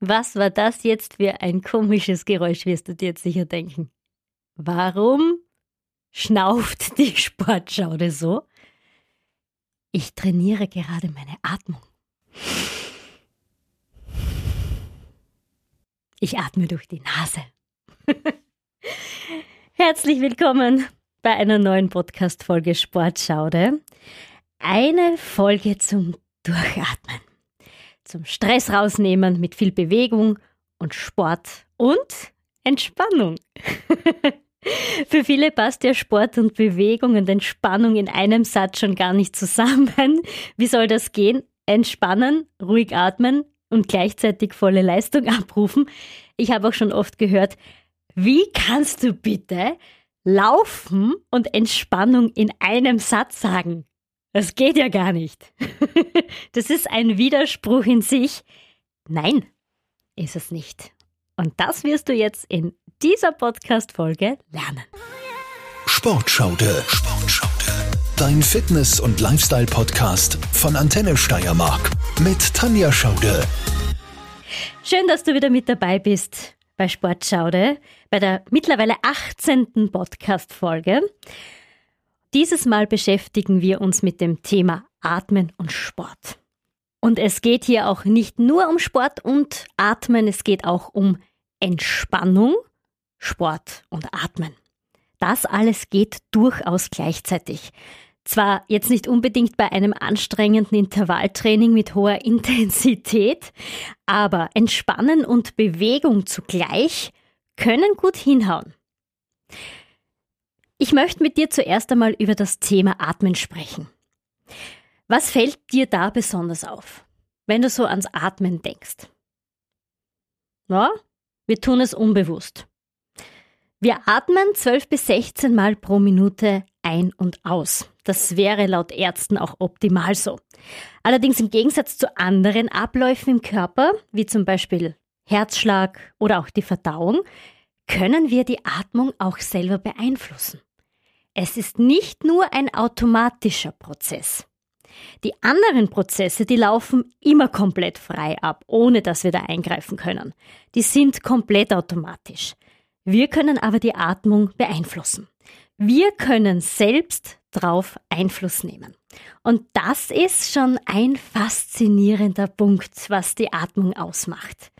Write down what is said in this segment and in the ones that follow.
Was war das jetzt für ein komisches Geräusch, wirst du dir jetzt sicher denken. Warum schnauft die Sportschaude so? Ich trainiere gerade meine Atmung. Ich atme durch die Nase. Herzlich willkommen bei einer neuen Podcast-Folge Sportschaude. Eine Folge zum Durchatmen zum Stress rausnehmen mit viel Bewegung und Sport und Entspannung. Für viele passt ja Sport und Bewegung und Entspannung in einem Satz schon gar nicht zusammen. Wie soll das gehen? Entspannen, ruhig atmen und gleichzeitig volle Leistung abrufen. Ich habe auch schon oft gehört, wie kannst du bitte Laufen und Entspannung in einem Satz sagen? Das geht ja gar nicht. Das ist ein Widerspruch in sich. Nein, ist es nicht. Und das wirst du jetzt in dieser Podcast-Folge lernen. Sportschaude. Sportschaude. Dein Fitness- und Lifestyle-Podcast von Antenne Steiermark mit Tanja Schaude. Schön, dass du wieder mit dabei bist bei Sportschaude, bei der mittlerweile 18. Podcast-Folge. Dieses Mal beschäftigen wir uns mit dem Thema Atmen und Sport. Und es geht hier auch nicht nur um Sport und Atmen, es geht auch um Entspannung, Sport und Atmen. Das alles geht durchaus gleichzeitig. Zwar jetzt nicht unbedingt bei einem anstrengenden Intervalltraining mit hoher Intensität, aber Entspannen und Bewegung zugleich können gut hinhauen. Ich möchte mit dir zuerst einmal über das Thema Atmen sprechen. Was fällt dir da besonders auf, wenn du so ans Atmen denkst? Na, wir tun es unbewusst. Wir atmen 12 bis 16 Mal pro Minute ein und aus. Das wäre laut Ärzten auch optimal so. Allerdings im Gegensatz zu anderen Abläufen im Körper, wie zum Beispiel Herzschlag oder auch die Verdauung, können wir die Atmung auch selber beeinflussen. Es ist nicht nur ein automatischer Prozess. Die anderen Prozesse, die laufen immer komplett frei ab, ohne dass wir da eingreifen können. Die sind komplett automatisch. Wir können aber die Atmung beeinflussen. Wir können selbst drauf Einfluss nehmen. Und das ist schon ein faszinierender Punkt, was die Atmung ausmacht.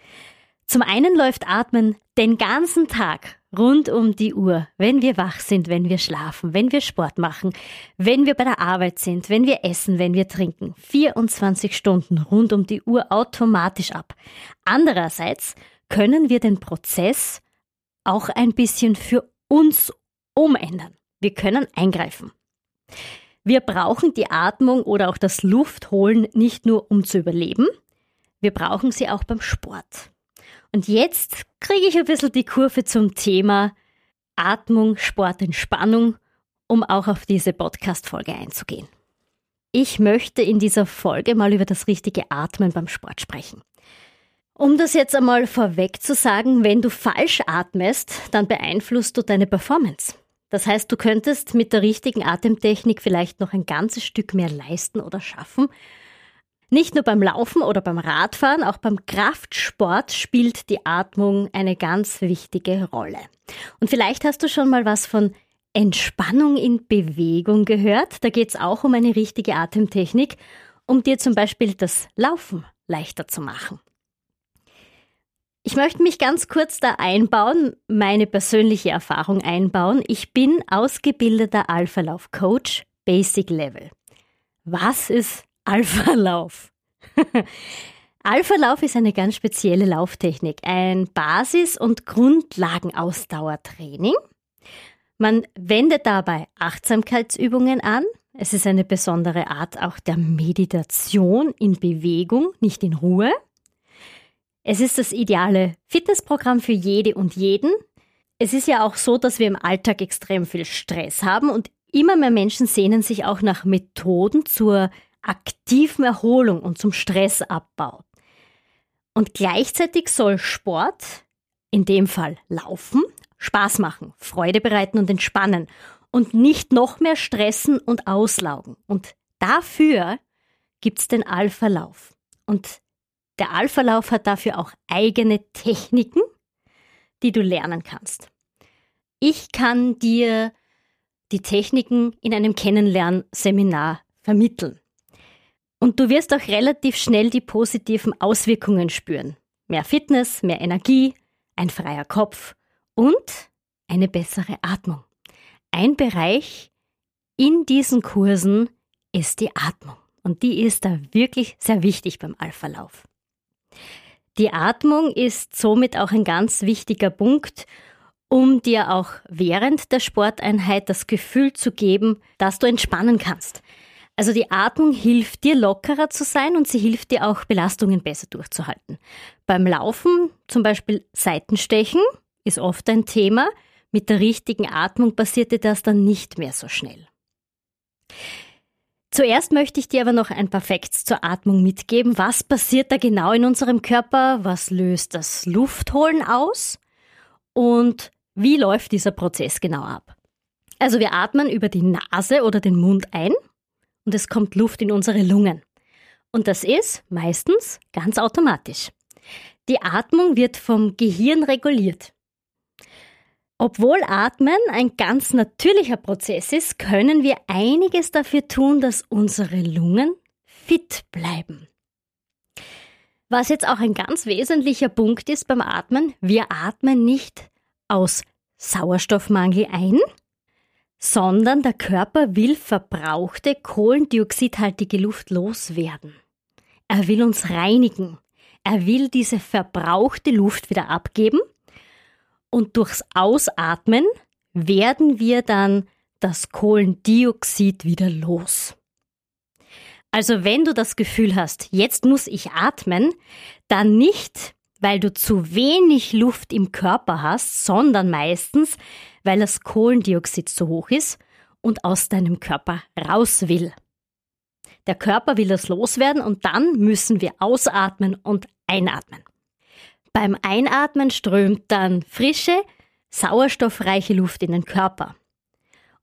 Zum einen läuft Atmen den ganzen Tag rund um die Uhr, wenn wir wach sind, wenn wir schlafen, wenn wir Sport machen, wenn wir bei der Arbeit sind, wenn wir essen, wenn wir trinken. 24 Stunden rund um die Uhr automatisch ab. Andererseits können wir den Prozess auch ein bisschen für uns umändern. Wir können eingreifen. Wir brauchen die Atmung oder auch das Luftholen nicht nur um zu überleben, wir brauchen sie auch beim Sport. Und jetzt kriege ich ein bisschen die Kurve zum Thema Atmung, Sport, Entspannung, um auch auf diese Podcast-Folge einzugehen. Ich möchte in dieser Folge mal über das richtige Atmen beim Sport sprechen. Um das jetzt einmal vorweg zu sagen, wenn du falsch atmest, dann beeinflusst du deine Performance. Das heißt, du könntest mit der richtigen Atemtechnik vielleicht noch ein ganzes Stück mehr leisten oder schaffen nicht nur beim Laufen oder beim Radfahren, auch beim Kraftsport spielt die Atmung eine ganz wichtige Rolle. Und vielleicht hast du schon mal was von Entspannung in Bewegung gehört. Da geht es auch um eine richtige Atemtechnik, um dir zum Beispiel das Laufen leichter zu machen. Ich möchte mich ganz kurz da einbauen, meine persönliche Erfahrung einbauen. Ich bin ausgebildeter Alpha-Lauf-Coach Basic Level. Was ist Alpha-Lauf. Alpha-Lauf ist eine ganz spezielle Lauftechnik, ein Basis- und Grundlagenausdauertraining. Man wendet dabei Achtsamkeitsübungen an. Es ist eine besondere Art auch der Meditation in Bewegung, nicht in Ruhe. Es ist das ideale Fitnessprogramm für jede und jeden. Es ist ja auch so, dass wir im Alltag extrem viel Stress haben und immer mehr Menschen sehnen sich auch nach Methoden zur aktiven Erholung und zum Stressabbau. Und gleichzeitig soll Sport, in dem Fall Laufen, Spaß machen, Freude bereiten und entspannen und nicht noch mehr stressen und auslaugen. Und dafür gibt's den Alpha-Lauf. Und Der Alpha-Lauf hat dafür auch eigene Techniken, die du lernen kannst. Ich kann dir die Techniken in einem Kennenlernseminar vermitteln. Und du wirst auch relativ schnell die positiven Auswirkungen spüren. Mehr Fitness, mehr Energie, ein freier Kopf und eine bessere Atmung. Ein Bereich in diesen Kursen ist die Atmung. Und die ist da wirklich sehr wichtig beim Alpha-Lauf. Die Atmung ist somit auch ein ganz wichtiger Punkt, um dir auch während der Sporteinheit das Gefühl zu geben, dass du entspannen kannst. Also die Atmung hilft dir lockerer zu sein und sie hilft dir auch Belastungen besser durchzuhalten. Beim Laufen zum Beispiel Seitenstechen ist oft ein Thema. Mit der richtigen Atmung passierte das dann nicht mehr so schnell. Zuerst möchte ich dir aber noch ein paar Facts zur Atmung mitgeben. Was passiert da genau in unserem Körper? Was löst das Luftholen aus? Und wie läuft dieser Prozess genau ab? Also wir atmen über die Nase oder den Mund ein und es kommt Luft in unsere Lungen. Und das ist meistens ganz automatisch. Die Atmung wird vom Gehirn reguliert. Obwohl Atmen ein ganz natürlicher Prozess ist, können wir einiges dafür tun, dass unsere Lungen fit bleiben. Was jetzt auch ein ganz wesentlicher Punkt ist beim Atmen, wir atmen nicht aus Sauerstoffmangel ein, sondern der Körper will verbrauchte kohlendioxidhaltige Luft loswerden. Er will uns reinigen. Er will diese verbrauchte Luft wieder abgeben und durchs Ausatmen werden wir dann das Kohlendioxid wieder los. Also wenn du das Gefühl hast, jetzt muss ich atmen, dann nicht, weil du zu wenig Luft im Körper hast, sondern meistens, weil das Kohlendioxid zu hoch ist und aus deinem Körper raus will. Der Körper will das loswerden und dann müssen wir ausatmen und einatmen. Beim Einatmen strömt dann frische, sauerstoffreiche Luft in den Körper.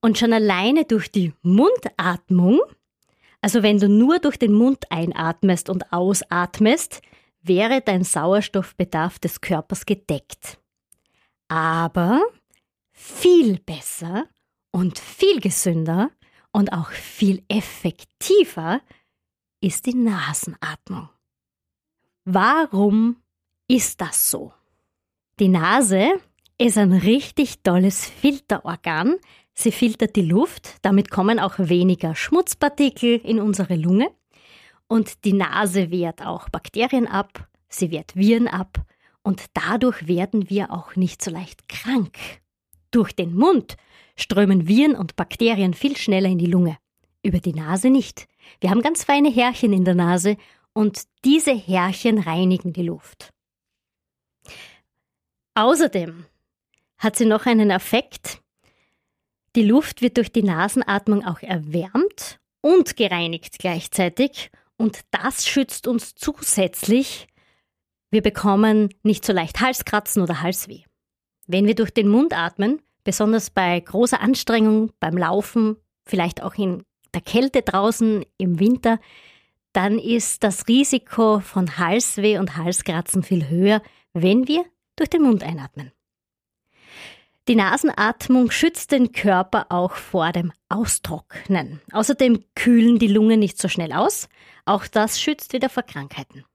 Und schon alleine durch die Mundatmung, also wenn du nur durch den Mund einatmest und ausatmest, wäre dein Sauerstoffbedarf des Körpers gedeckt. Aber viel besser und viel gesünder und auch viel effektiver ist die Nasenatmung. Warum ist das so? Die Nase ist ein richtig tolles Filterorgan. Sie filtert die Luft, damit kommen auch weniger Schmutzpartikel in unsere Lunge. Und die Nase wehrt auch Bakterien ab, sie wehrt Viren ab und dadurch werden wir auch nicht so leicht krank. Durch den Mund strömen Viren und Bakterien viel schneller in die Lunge. Über die Nase nicht. Wir haben ganz feine Härchen in der Nase und diese Härchen reinigen die Luft. Außerdem hat sie noch einen Effekt. Die Luft wird durch die Nasenatmung auch erwärmt und gereinigt gleichzeitig und das schützt uns zusätzlich. Wir bekommen nicht so leicht Halskratzen oder Halsweh. Wenn wir durch den Mund atmen, besonders bei großer Anstrengung, beim Laufen, vielleicht auch in der Kälte draußen im Winter, dann ist das Risiko von Halsweh und Halskratzen viel höher, wenn wir durch den Mund einatmen. Die Nasenatmung schützt den Körper auch vor dem Austrocknen. Außerdem kühlen die Lungen nicht so schnell aus. Auch das schützt wieder vor Krankheiten.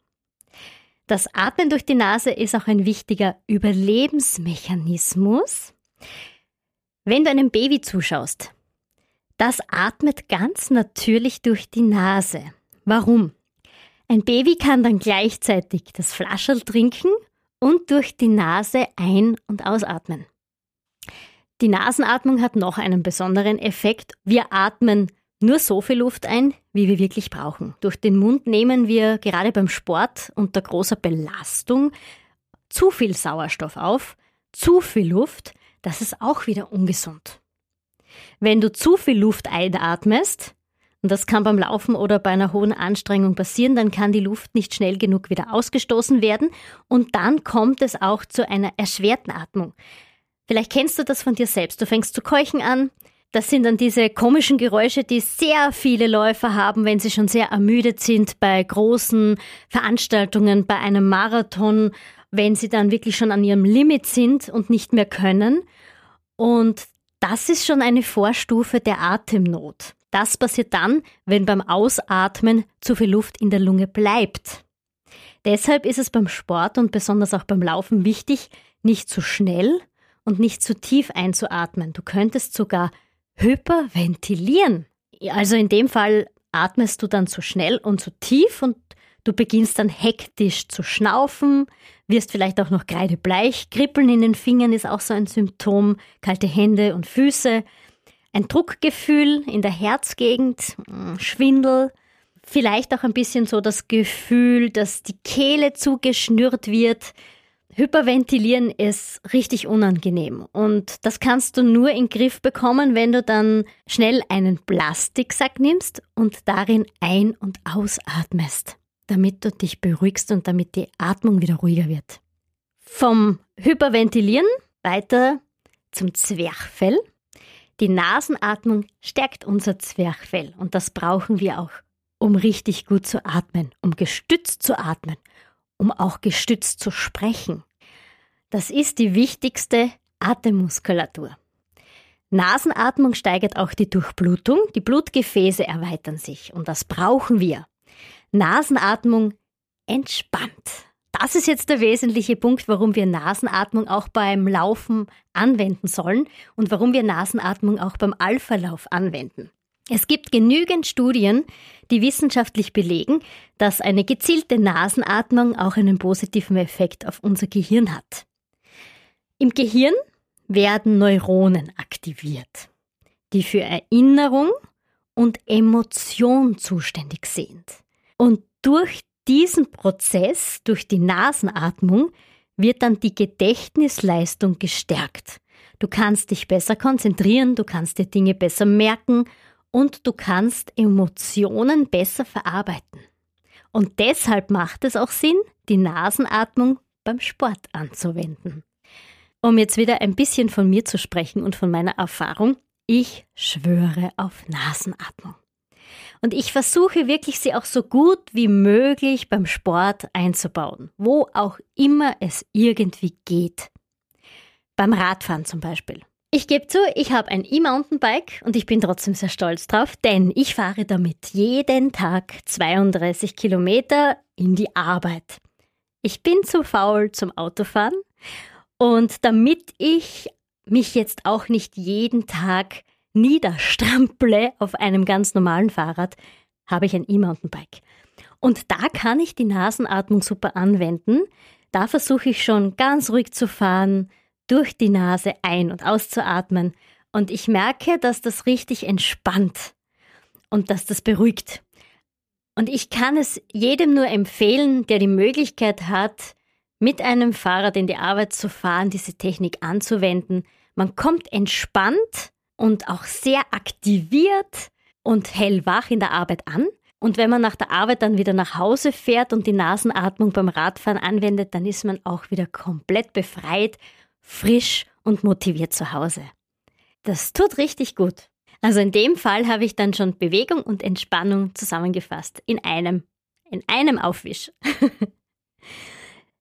Das Atmen durch die Nase ist auch ein wichtiger Überlebensmechanismus. Wenn du einem Baby zuschaust, das atmet ganz natürlich durch die Nase. Warum? Ein Baby kann dann gleichzeitig das Flascherl trinken und durch die Nase ein- und ausatmen. Die Nasenatmung hat noch einen besonderen Effekt. Wir atmen nur so viel Luft ein, wie wir wirklich brauchen. Durch den Mund nehmen wir gerade beim Sport unter großer Belastung zu viel Sauerstoff auf, zu viel Luft, das ist auch wieder ungesund. Wenn du zu viel Luft einatmest, und das kann beim Laufen oder bei einer hohen Anstrengung passieren, dann kann die Luft nicht schnell genug wieder ausgestoßen werden und dann kommt es auch zu einer erschwerten Atmung. Vielleicht kennst du das von dir selbst. Du fängst zu keuchen an, Das sind dann diese komischen Geräusche, die sehr viele Läufer haben, wenn sie schon sehr ermüdet sind bei großen Veranstaltungen, bei einem Marathon, wenn sie dann wirklich schon an ihrem Limit sind und nicht mehr können. Und das ist schon eine Vorstufe der Atemnot. Das passiert dann, wenn beim Ausatmen zu viel Luft in der Lunge bleibt. Deshalb ist es beim Sport und besonders auch beim Laufen wichtig, nicht zu schnell und nicht zu tief einzuatmen. Du könntest sogar hyperventilieren. Also in dem Fall atmest du dann zu schnell und zu tief und du beginnst dann hektisch zu schnaufen, wirst vielleicht auch noch kreidebleich. Kribbeln in den Fingern ist auch so ein Symptom, kalte Hände und Füße. Ein Druckgefühl in der Herzgegend, hm, Schwindel, vielleicht auch ein bisschen so das Gefühl, dass die Kehle zugeschnürt wird, Hyperventilieren ist richtig unangenehm und das kannst du nur in den Griff bekommen, wenn du dann schnell einen Plastiksack nimmst und darin ein- und ausatmest, damit du dich beruhigst und damit die Atmung wieder ruhiger wird. Vom Hyperventilieren weiter zum Zwerchfell. Die Nasenatmung stärkt unser Zwerchfell und das brauchen wir auch, um richtig gut zu atmen, um gestützt zu atmen, um auch gestützt zu sprechen. Das ist die wichtigste Atemmuskulatur. Nasenatmung steigert auch die Durchblutung, die Blutgefäße erweitern sich und das brauchen wir. Nasenatmung entspannt. Das ist jetzt der wesentliche Punkt, warum wir Nasenatmung auch beim Laufen anwenden sollen und warum wir Nasenatmung auch beim Alpha-Lauf anwenden. Es gibt genügend Studien, die wissenschaftlich belegen, dass eine gezielte Nasenatmung auch einen positiven Effekt auf unser Gehirn hat. Im Gehirn werden Neuronen aktiviert, die für Erinnerung und Emotion zuständig sind. Und durch diesen Prozess, durch die Nasenatmung, wird dann die Gedächtnisleistung gestärkt. Du kannst dich besser konzentrieren, du kannst dir Dinge besser merken und du kannst Emotionen besser verarbeiten. Und deshalb macht es auch Sinn, die Nasenatmung beim Sport anzuwenden. Um jetzt wieder ein bisschen von mir zu sprechen und von meiner Erfahrung, ich schwöre auf Nasenatmung. Und ich versuche wirklich, sie auch so gut wie möglich beim Sport einzubauen, wo auch immer es irgendwie geht. Beim Radfahren zum Beispiel. Ich gebe zu, ich habe ein E-Mountainbike und ich bin trotzdem sehr stolz drauf, denn ich fahre damit jeden Tag 32 Kilometer in die Arbeit. Ich bin zu faul zum Autofahren und damit ich mich jetzt auch nicht jeden Tag niederstrample auf einem ganz normalen Fahrrad, habe ich ein E-Mountainbike. Und da kann ich die Nasenatmung super anwenden. Da versuche ich schon ganz ruhig zu fahren, durch die Nase ein- und auszuatmen. Und ich merke, dass das richtig entspannt und dass das beruhigt. Und ich kann es jedem nur empfehlen, der die Möglichkeit hat, mit einem Fahrrad in die Arbeit zu fahren, diese Technik anzuwenden. Man kommt entspannt und auch sehr aktiviert und hellwach in der Arbeit an. Und wenn man nach der Arbeit dann wieder nach Hause fährt und die Nasenatmung beim Radfahren anwendet, dann ist man auch wieder komplett befreit, frisch und motiviert zu Hause. Das tut richtig gut. Also in dem Fall habe ich dann schon Bewegung und Entspannung zusammengefasst in einem, in einem Aufwisch.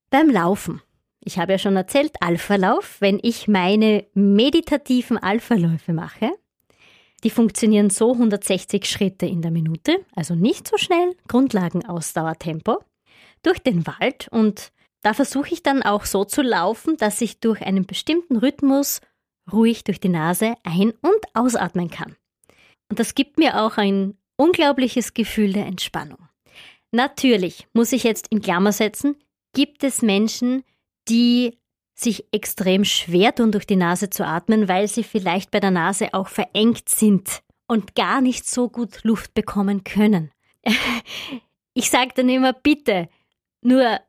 Beim Laufen. Ich habe ja schon erzählt, Alpha-Lauf, wenn ich meine meditativen Alpha-Läufe mache, die funktionieren so 160 Schritte in der Minute, also nicht so schnell, Grundlagenausdauertempo, durch den Wald und da versuche ich dann auch so zu laufen, dass ich durch einen bestimmten Rhythmus ruhig durch die Nase ein- und ausatmen kann. Und das gibt mir auch ein unglaubliches Gefühl der Entspannung. Natürlich muss ich jetzt in Klammer setzen, gibt es Menschen, die sich extrem schwer tun, durch die Nase zu atmen, weil sie vielleicht bei der Nase auch verengt sind und gar nicht so gut Luft bekommen können. Ich sage dann immer, bitte nur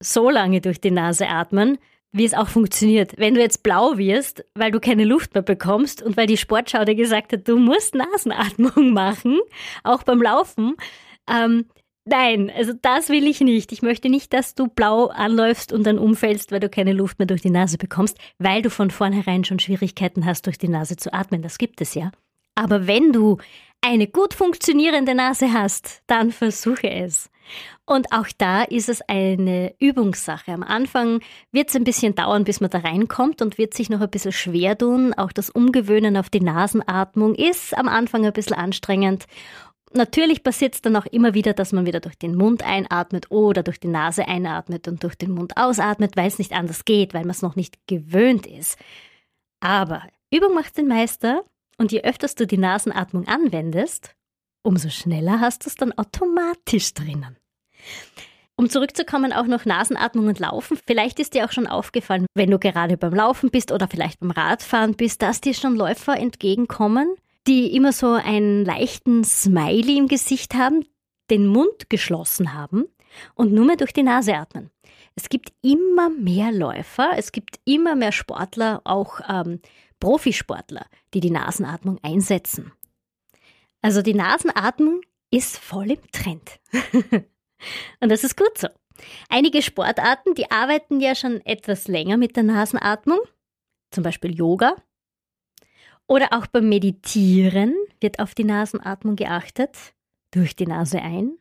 so lange durch die Nase atmen, wie es auch funktioniert. Wenn du jetzt blau wirst, weil du keine Luft mehr bekommst und weil die Sportschau dir gesagt hat, du musst Nasenatmung machen, auch beim Laufen, ähm, Nein, also das will ich nicht. Ich möchte nicht, dass du blau anläufst und dann umfällst, weil du keine Luft mehr durch die Nase bekommst, weil du von vornherein schon Schwierigkeiten hast, durch die Nase zu atmen. Das gibt es ja. Aber wenn du eine gut funktionierende Nase hast, dann versuche es. Und auch da ist es eine Übungssache. Am Anfang wird es ein bisschen dauern, bis man da reinkommt und wird sich noch ein bisschen schwer tun. Auch das Umgewöhnen auf die Nasenatmung ist am Anfang ein bisschen anstrengend. Natürlich passiert es dann auch immer wieder, dass man wieder durch den Mund einatmet oder durch die Nase einatmet und durch den Mund ausatmet, weil es nicht anders geht, weil man es noch nicht gewöhnt ist. Aber Übung macht den Meister und je öfters du die Nasenatmung anwendest, umso schneller hast du es dann automatisch drinnen. Um zurückzukommen, auch noch Nasenatmung und Laufen. Vielleicht ist dir auch schon aufgefallen, wenn du gerade beim Laufen bist oder vielleicht beim Radfahren bist, dass dir schon Läufer entgegenkommen, die immer so einen leichten Smiley im Gesicht haben, den Mund geschlossen haben und nur mehr durch die Nase atmen. Es gibt immer mehr Läufer, es gibt immer mehr Sportler, auch ähm, Profisportler, die die Nasenatmung einsetzen. Also die Nasenatmung ist voll im Trend. und das ist gut so. Einige Sportarten, die arbeiten ja schon etwas länger mit der Nasenatmung, zum Beispiel Yoga oder auch beim Meditieren wird auf die Nasenatmung geachtet, durch die Nase ein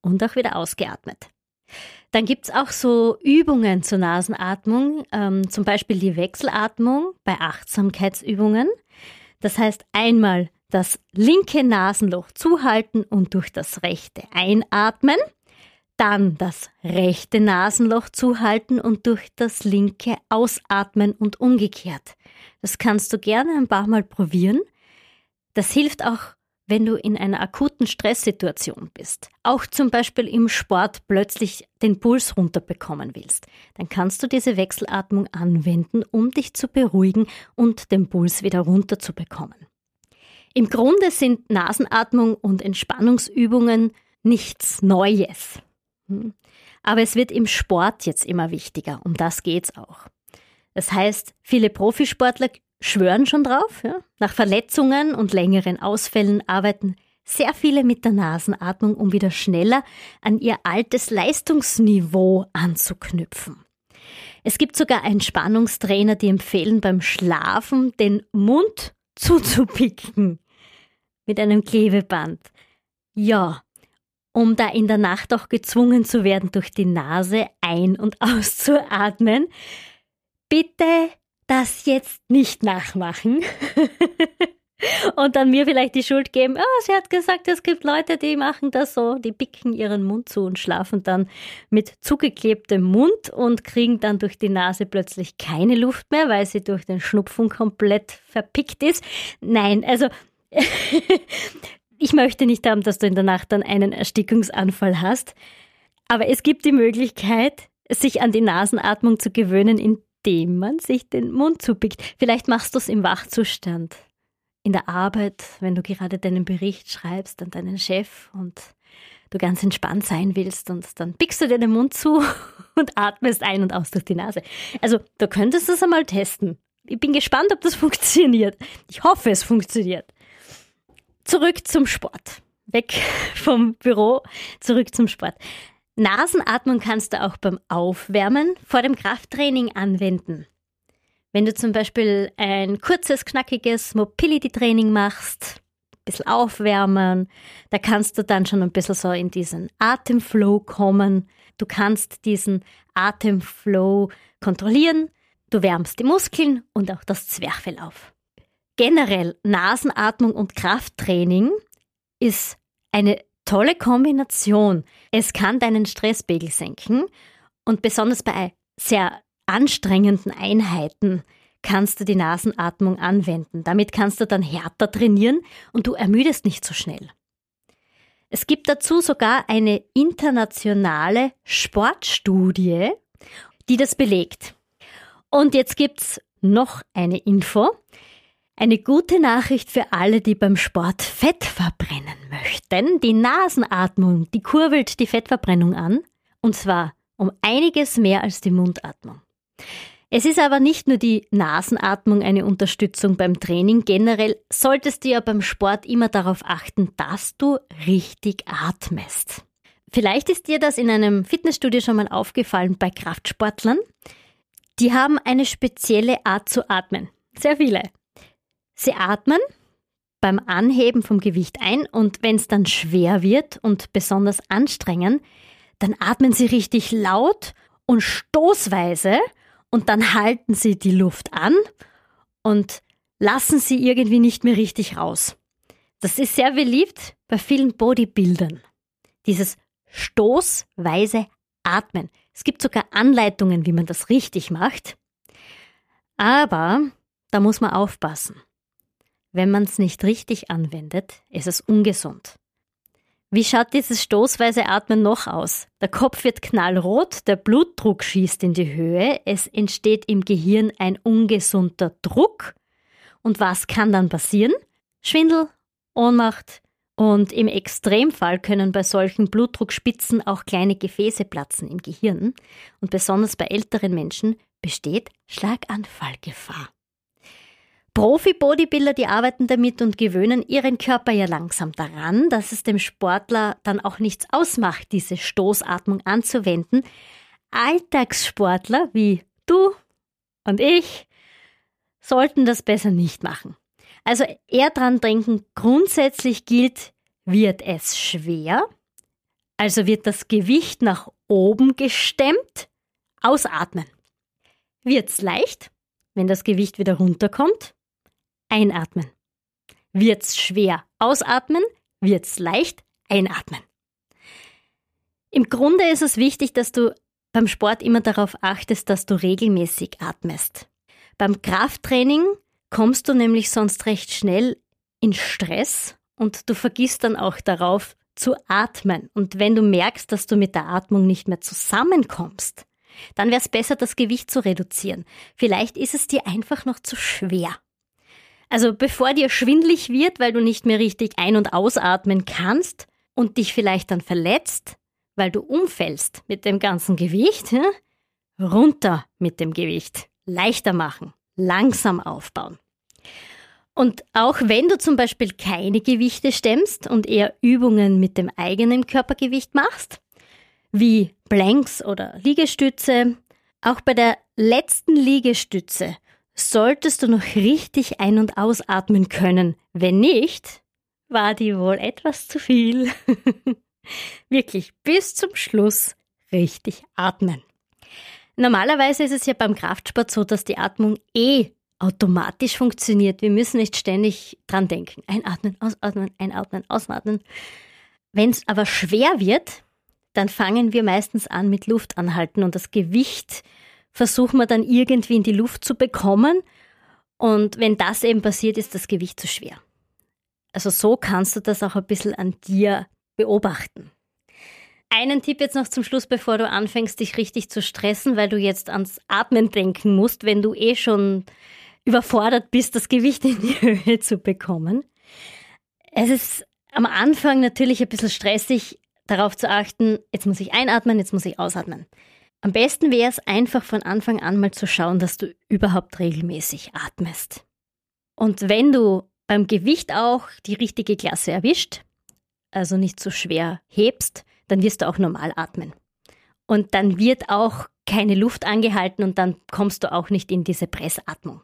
und auch wieder ausgeatmet. Dann gibt es auch so Übungen zur Nasenatmung, ähm, zum Beispiel die Wechselatmung bei Achtsamkeitsübungen. Das heißt einmal das linke Nasenloch zuhalten und durch das rechte einatmen, dann das rechte Nasenloch zuhalten und durch das linke ausatmen und umgekehrt. Das kannst du gerne ein paar Mal probieren. Das hilft auch, wenn du in einer akuten Stresssituation bist. Auch zum Beispiel im Sport plötzlich den Puls runterbekommen willst. Dann kannst du diese Wechselatmung anwenden, um dich zu beruhigen und den Puls wieder runterzubekommen. Im Grunde sind Nasenatmung und Entspannungsübungen nichts Neues. Hm. Aber es wird im Sport jetzt immer wichtiger. Um das geht's auch. Das heißt, viele Profisportler schwören schon drauf. Ja? Nach Verletzungen und längeren Ausfällen arbeiten sehr viele mit der Nasenatmung, um wieder schneller an ihr altes Leistungsniveau anzuknüpfen. Es gibt sogar Entspannungstrainer, die empfehlen, beim Schlafen den Mund zuzupicken mit einem Klebeband. Ja, um da in der Nacht auch gezwungen zu werden, durch die Nase ein- und auszuatmen, bitte das jetzt nicht nachmachen. und dann mir vielleicht die Schuld geben, oh, sie hat gesagt, es gibt Leute, die machen das so, die picken ihren Mund zu und schlafen dann mit zugeklebtem Mund und kriegen dann durch die Nase plötzlich keine Luft mehr, weil sie durch den Schnupfen komplett verpickt ist. Nein, also ich möchte nicht haben, dass du in der Nacht dann einen Erstickungsanfall hast. Aber es gibt die Möglichkeit, sich an die Nasenatmung zu gewöhnen, indem man sich den Mund zupickt. Vielleicht machst du es im Wachzustand. In der Arbeit, wenn du gerade deinen Bericht schreibst an deinen Chef und du ganz entspannt sein willst und dann pickst du dir den Mund zu und atmest ein und aus durch die Nase. Also, du könntest es einmal testen. Ich bin gespannt, ob das funktioniert. Ich hoffe, es funktioniert. Zurück zum Sport. Weg vom Büro, zurück zum Sport. Nasenatmung kannst du auch beim Aufwärmen vor dem Krafttraining anwenden. Wenn du zum Beispiel ein kurzes, knackiges Mobility-Training machst, ein bisschen aufwärmen, da kannst du dann schon ein bisschen so in diesen Atemflow kommen. Du kannst diesen Atemflow kontrollieren, du wärmst die Muskeln und auch das Zwerchfell auf. Generell Nasenatmung und Krafttraining ist eine tolle Kombination. Es kann deinen Stresspegel senken und besonders bei sehr anstrengenden Einheiten kannst du die Nasenatmung anwenden. Damit kannst du dann härter trainieren und du ermüdest nicht so schnell. Es gibt dazu sogar eine internationale Sportstudie, die das belegt. Und jetzt gibt's noch eine Info. Eine gute Nachricht für alle, die beim Sport Fett verbrennen möchten. Die Nasenatmung, die kurbelt die Fettverbrennung an. Und zwar um einiges mehr als die Mundatmung. Es ist aber nicht nur die Nasenatmung eine Unterstützung beim Training. Generell solltest du ja beim Sport immer darauf achten, dass du richtig atmest. Vielleicht ist dir das in einem Fitnessstudio schon mal aufgefallen bei Kraftsportlern. Die haben eine spezielle Art zu atmen. Sehr viele. Sie atmen beim Anheben vom Gewicht ein und wenn es dann schwer wird und besonders anstrengend, dann atmen sie richtig laut und stoßweise und dann halten sie die Luft an und lassen sie irgendwie nicht mehr richtig raus. Das ist sehr beliebt bei vielen Bodybuildern. Dieses stoßweise Atmen. Es gibt sogar Anleitungen, wie man das richtig macht. Aber da muss man aufpassen. Wenn man es nicht richtig anwendet, ist es ungesund. Wie schaut dieses stoßweise Atmen noch aus? Der Kopf wird knallrot, der Blutdruck schießt in die Höhe, es entsteht im Gehirn ein ungesunder Druck. Und was kann dann passieren? Schwindel, Ohnmacht und im Extremfall können bei solchen Blutdruckspitzen auch kleine Gefäße platzen im Gehirn. Und besonders bei älteren Menschen besteht Schlaganfallgefahr. Profi-Bodybuilder, die arbeiten damit und gewöhnen ihren Körper ja langsam daran, dass es dem Sportler dann auch nichts ausmacht, diese Stoßatmung anzuwenden. Alltagssportler wie du und ich sollten das besser nicht machen. Also eher dran denken, grundsätzlich gilt, wird es schwer, also wird das Gewicht nach oben gestemmt, ausatmen. Wird's leicht, wenn das Gewicht wieder runterkommt, einatmen. Wird's schwer ausatmen, wird's leicht einatmen. Im Grunde ist es wichtig, dass du beim Sport immer darauf achtest, dass du regelmäßig atmest. Beim Krafttraining kommst du nämlich sonst recht schnell in Stress und du vergisst dann auch darauf zu atmen. Und wenn du merkst, dass du mit der Atmung nicht mehr zusammenkommst, dann wäre es besser, das Gewicht zu reduzieren. Vielleicht ist es dir einfach noch zu schwer. Also bevor dir schwindlig wird, weil du nicht mehr richtig ein- und ausatmen kannst und dich vielleicht dann verletzt, weil du umfällst mit dem ganzen Gewicht, runter mit dem Gewicht, leichter machen, langsam aufbauen. Und auch wenn du zum Beispiel keine Gewichte stemmst und eher Übungen mit dem eigenen Körpergewicht machst, wie Blanks oder Liegestütze, auch bei der letzten Liegestütze solltest du noch richtig ein- und ausatmen können. Wenn nicht, war die wohl etwas zu viel. Wirklich bis zum Schluss richtig atmen. Normalerweise ist es ja beim Kraftsport so, dass die Atmung eh automatisch funktioniert. Wir müssen nicht ständig dran denken. Einatmen, ausatmen, einatmen, ausatmen. Wenn es aber schwer wird, dann fangen wir meistens an mit Luft anhalten und das Gewicht versuchen wir dann irgendwie in die Luft zu bekommen. Und wenn das eben passiert, ist das Gewicht zu schwer. Also so kannst du das auch ein bisschen an dir beobachten. Einen Tipp jetzt noch zum Schluss, bevor du anfängst, dich richtig zu stressen, weil du jetzt ans Atmen denken musst, wenn du eh schon überfordert bist, das Gewicht in die Höhe zu bekommen. Es ist am Anfang natürlich ein bisschen stressig, darauf zu achten, jetzt muss ich einatmen, jetzt muss ich ausatmen. Am besten wäre es einfach von Anfang an mal zu schauen, dass du überhaupt regelmäßig atmest. Und wenn du beim Gewicht auch die richtige Klasse erwischt, also nicht so schwer hebst, dann wirst du auch normal atmen. Und dann wird auch keine Luft angehalten und dann kommst du auch nicht in diese Pressatmung.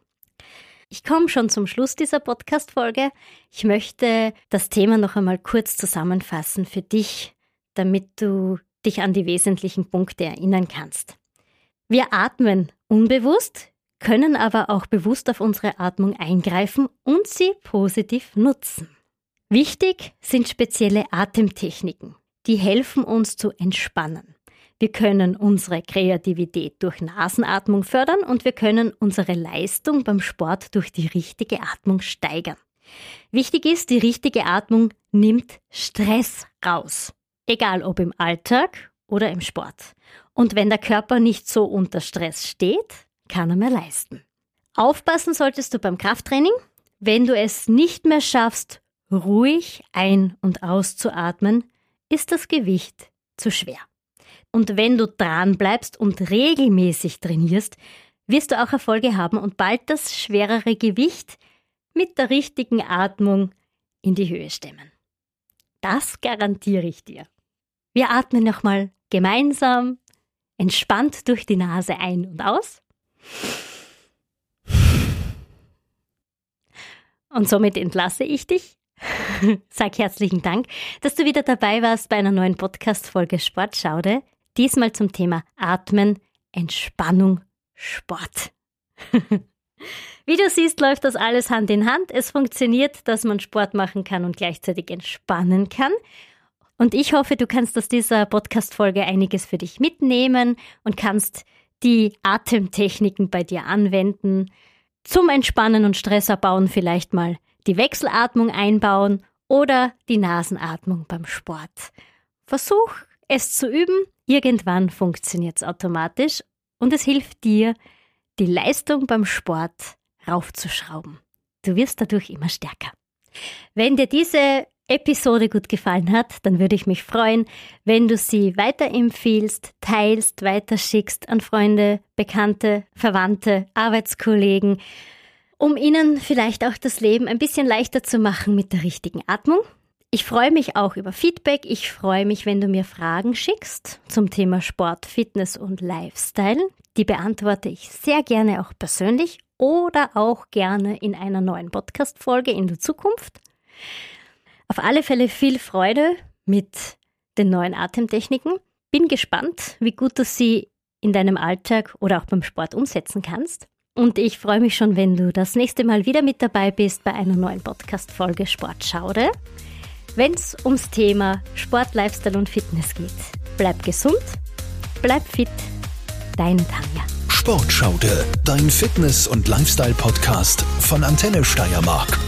Ich komme schon zum Schluss dieser Podcast-Folge. Ich möchte das Thema noch einmal kurz zusammenfassen für dich, damit du dich an die wesentlichen Punkte erinnern kannst. Wir atmen unbewusst, können aber auch bewusst auf unsere Atmung eingreifen und sie positiv nutzen. Wichtig sind spezielle Atemtechniken, die helfen uns zu entspannen. Wir können unsere Kreativität durch Nasenatmung fördern und wir können unsere Leistung beim Sport durch die richtige Atmung steigern. Wichtig ist, die richtige Atmung nimmt Stress raus. Egal ob im Alltag oder im Sport. Und wenn der Körper nicht so unter Stress steht, kann er mehr leisten. Aufpassen solltest du beim Krafttraining, wenn du es nicht mehr schaffst, ruhig ein- und auszuatmen, ist das Gewicht zu schwer. Und wenn du dran bleibst und regelmäßig trainierst, wirst du auch Erfolge haben und bald das schwerere Gewicht mit der richtigen Atmung in die Höhe stemmen. Das garantiere ich dir. Wir atmen nochmal gemeinsam entspannt durch die Nase ein und aus. Und somit entlasse ich dich. Sag herzlichen Dank, dass du wieder dabei warst bei einer neuen Podcast-Folge Sportschaude. Diesmal zum Thema Atmen, Entspannung, Sport. Wie du siehst, läuft das alles Hand in Hand. Es funktioniert, dass man Sport machen kann und gleichzeitig entspannen kann. Und ich hoffe, du kannst aus dieser Podcast-Folge einiges für dich mitnehmen und kannst die Atemtechniken bei dir anwenden. Zum Entspannen und Stress abbauen vielleicht mal die Wechselatmung einbauen oder die Nasenatmung beim Sport. Versuch es zu üben. Irgendwann funktioniert es automatisch und es hilft dir, die Leistung beim Sport raufzuschrauben. Du wirst dadurch immer stärker. Wenn dir diese Episode gut gefallen hat, dann würde ich mich freuen, wenn du sie weiterempfiehlst, teilst, weiterschickst an Freunde, Bekannte, Verwandte, Arbeitskollegen, um ihnen vielleicht auch das Leben ein bisschen leichter zu machen mit der richtigen Atmung. Ich freue mich auch über Feedback. Ich freue mich, wenn du mir Fragen schickst zum Thema Sport, Fitness und Lifestyle. Die beantworte ich sehr gerne auch persönlich oder auch gerne in einer neuen Podcast-Folge in der Zukunft. Auf alle Fälle viel Freude mit den neuen Atemtechniken. Bin gespannt, wie gut du sie in deinem Alltag oder auch beim Sport umsetzen kannst. Und ich freue mich schon, wenn du das nächste Mal wieder mit dabei bist bei einer neuen Podcast-Folge Sportschaude wenn es ums Thema Sport, Lifestyle und Fitness geht. Bleib gesund, bleib fit, deine Tanja. Sportschaude, dein Fitness- und Lifestyle-Podcast von Antenne Steiermark.